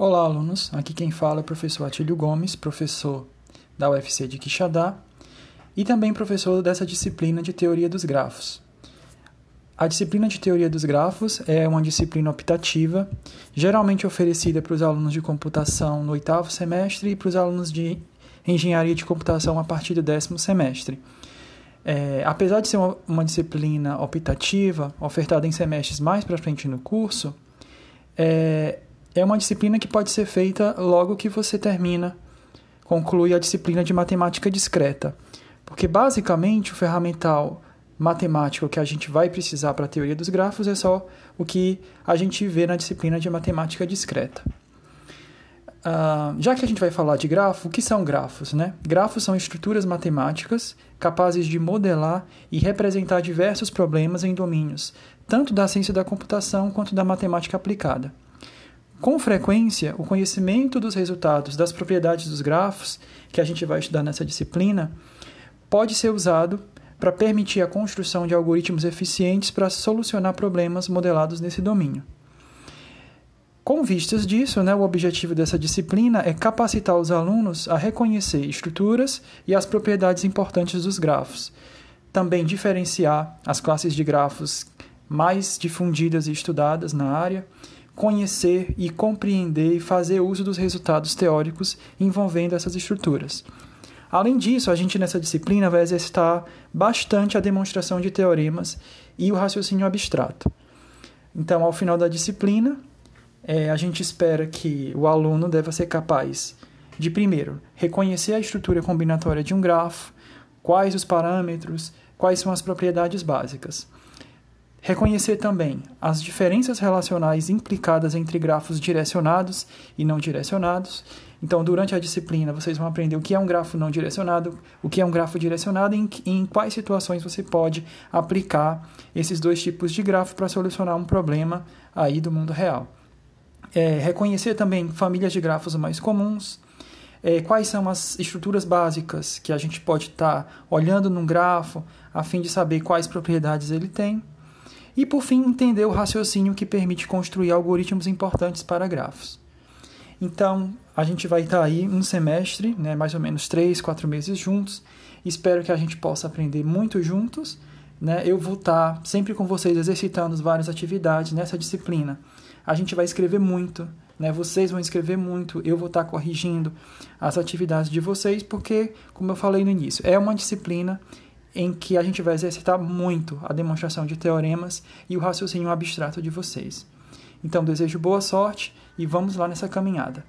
Olá, alunos. Aqui quem fala é o professor Atílio Gomes, professor da UFC de Quixadá e também professor dessa disciplina de Teoria dos Grafos. A disciplina de Teoria dos Grafos é uma disciplina optativa, geralmente oferecida para os alunos de computação no oitavo semestre e para os alunos de engenharia de computação a partir do décimo semestre. É, apesar de ser uma, uma, disciplina optativa, ofertada em semestres mais para frente no curso, é, é uma disciplina que pode ser feita logo que você termina, conclui a disciplina de matemática discreta. Porque basicamente o ferramental matemático que a gente vai precisar para a teoria dos grafos é só o que a gente vê na disciplina de matemática discreta. Uh, já que a gente vai falar de grafo, o que são grafos? Né? Grafos são estruturas matemáticas capazes de modelar e representar diversos problemas em domínios, tanto da ciência da computação quanto da matemática aplicada. Com frequência, o conhecimento dos resultados das propriedades dos grafos, que a gente vai estudar nessa disciplina, pode ser usado para permitir a construção de algoritmos eficientes para solucionar problemas modelados nesse domínio. Com vistas disso, né, o objetivo dessa disciplina é capacitar os alunos a reconhecer estruturas e as propriedades importantes dos grafos, também diferenciar as classes de grafos mais difundidas e estudadas na área conhecer e compreender e fazer uso dos resultados teóricos envolvendo essas estruturas. Além disso, a gente nessa disciplina vai exercitar bastante a demonstração de teoremas e o raciocínio abstrato. Então, ao final da disciplina, é, a gente espera que o aluno deva ser capaz de, primeiro, reconhecer a estrutura combinatória de um grafo, quais os parâmetros, quais são as propriedades básicas. Reconhecer também as diferenças relacionais implicadas entre grafos direcionados e não direcionados. Então, durante a disciplina, vocês vão aprender o que é um grafo não direcionado, o que é um grafo direcionado e em, quais situações você pode aplicar esses dois tipos de grafo para solucionar um problema aí do mundo real. É, reconhecer também famílias de grafos mais comuns, é, quais são as estruturas básicas que a gente pode estar tá olhando num grafo a fim de saber quais propriedades ele tem. E, por fim, entender o raciocínio que permite construir algoritmos importantes para grafos. Então, a gente vai estar aí um semestre, né, mais ou menos três, quatro meses juntos. Espero que a gente possa aprender muito juntos. Né? Eu vou estar sempre com vocês exercitando várias atividades nessa disciplina. A gente vai escrever muito, né? Vocês vão escrever muito, eu vou estar corrigindo as atividades de vocês, porque, como eu falei no início, é uma disciplina em que a gente vai exercitar muito a demonstração de teoremas e o raciocínio abstrato de vocês. Então, desejo boa sorte e vamos lá nessa caminhada.